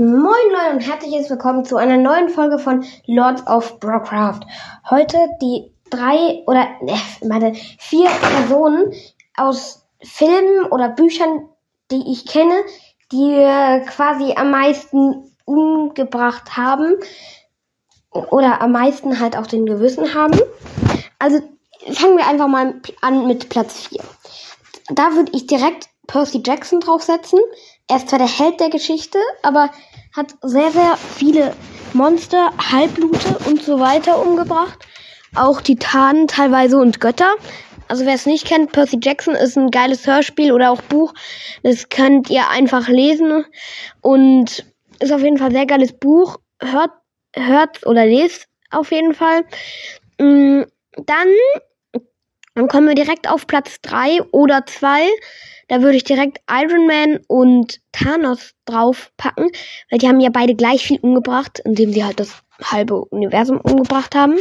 Moin Leute und herzlich willkommen zu einer neuen Folge von Lords of Broadcraft. Heute die drei oder äh, meine vier Personen aus Filmen oder Büchern, die ich kenne, die quasi am meisten umgebracht haben oder am meisten halt auch den Gewissen haben. Also fangen wir einfach mal an mit Platz 4. Da würde ich direkt Percy Jackson draufsetzen. Er ist zwar der Held der Geschichte, aber hat sehr, sehr viele Monster, Halblute und so weiter umgebracht. Auch Titanen teilweise und Götter. Also wer es nicht kennt, Percy Jackson ist ein geiles Hörspiel oder auch Buch. Das könnt ihr einfach lesen und ist auf jeden Fall ein sehr geiles Buch. Hört, hört oder lest auf jeden Fall. Mm, dann, dann kommen wir direkt auf Platz drei oder zwei. Da würde ich direkt Iron Man und Thanos draufpacken, weil die haben ja beide gleich viel umgebracht, indem sie halt das halbe Universum umgebracht haben.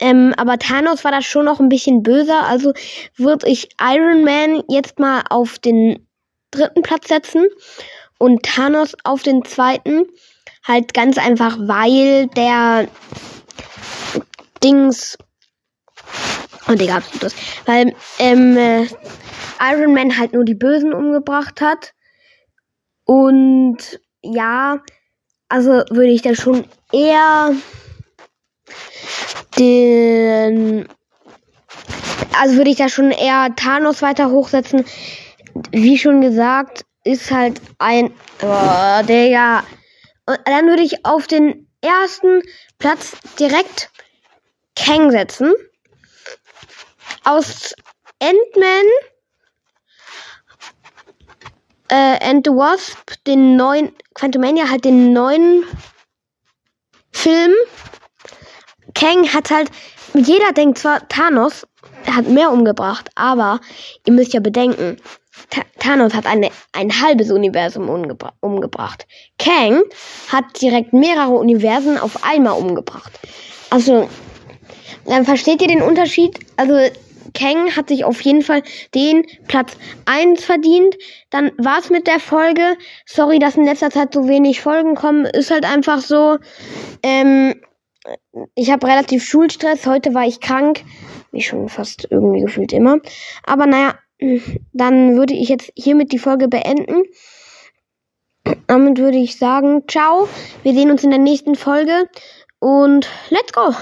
Ähm, aber Thanos war da schon noch ein bisschen böser, also würde ich Iron Man jetzt mal auf den dritten Platz setzen und Thanos auf den zweiten. Halt ganz einfach, weil der Dings und Digga, absolut. Weil ähm, äh, Iron Man halt nur die Bösen umgebracht hat. Und ja, also würde ich da schon eher den. Also würde ich da schon eher Thanos weiter hochsetzen. Wie schon gesagt, ist halt ein. Oh, Digga. Und dann würde ich auf den ersten Platz direkt Kang setzen aus Ant-Man äh, and the Wasp, den neuen, Quantumania halt den neuen Film. Kang hat halt, jeder denkt zwar, Thanos hat mehr umgebracht, aber ihr müsst ja bedenken, Thanos hat eine, ein halbes Universum umgebra umgebracht. Kang hat direkt mehrere Universen auf einmal umgebracht. Also, dann versteht ihr den Unterschied? Also, Kang hat sich auf jeden Fall den Platz 1 verdient. Dann war's mit der Folge. Sorry, dass in letzter Zeit so wenig Folgen kommen. Ist halt einfach so. Ähm, ich habe relativ Schulstress. Heute war ich krank. Wie schon fast irgendwie gefühlt immer. Aber naja, dann würde ich jetzt hiermit die Folge beenden. Damit würde ich sagen, ciao. Wir sehen uns in der nächsten Folge und let's go.